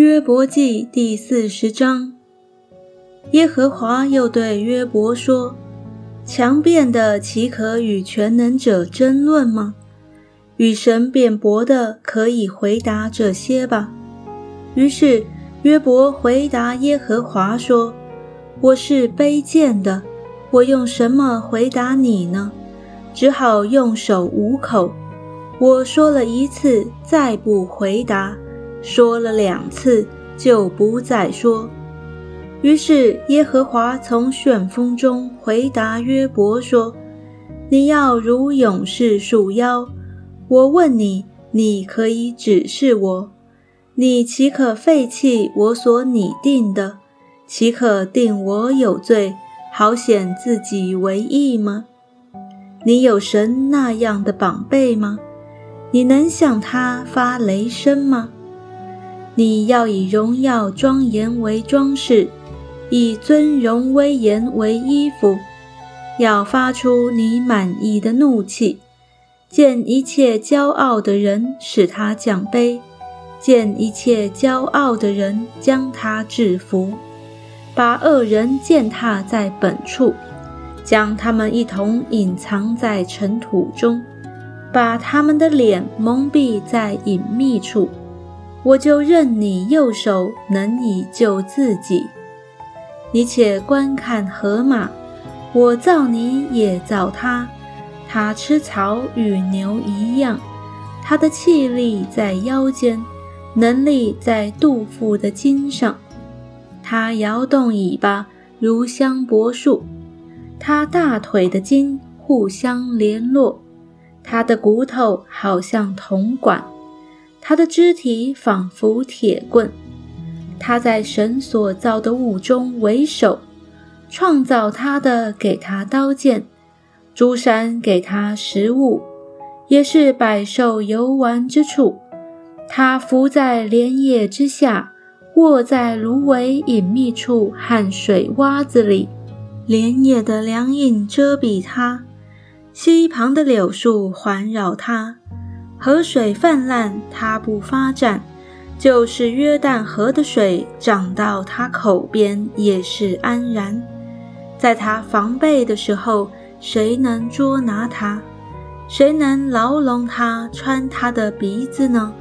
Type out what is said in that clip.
约伯记第四十章，耶和华又对约伯说：“强辩的岂可与全能者争论吗？与神辩驳的可以回答这些吧。”于是约伯回答耶和华说：“我是卑贱的，我用什么回答你呢？只好用手捂口。我说了一次，再不回答。”说了两次，就不再说。于是耶和华从旋风中回答约伯说：“你要如勇士束腰。我问你，你可以指示我？你岂可废弃我所拟定的？岂可定我有罪，好显自己为义吗？你有神那样的宝贝吗？你能向他发雷声吗？”你要以荣耀庄严为装饰，以尊荣威严为衣服，要发出你满意的怒气，见一切骄傲的人使他降卑，见一切骄傲的人将他制服，把恶人践踏在本处，将他们一同隐藏在尘土中，把他们的脸蒙蔽在隐秘处。我就任你右手能以救自己。你且观看河马，我造你也造它，它吃草与牛一样，它的气力在腰间，能力在肚腹的筋上。它摇动尾巴如香柏树，它大腿的筋互相联络，它的骨头好像铜管。他的肢体仿佛铁棍，他在神所造的物中为首，创造他的给他刀剑，诸山给他食物，也是百兽游玩之处。他伏在莲叶之下，卧在芦苇隐秘处和水洼子里，莲叶的凉荫遮蔽他，溪旁的柳树环绕他。河水泛滥，它不发展；就是约旦河的水涨到他口边，也是安然。在他防备的时候，谁能捉拿他？谁能牢笼他穿他的鼻子呢？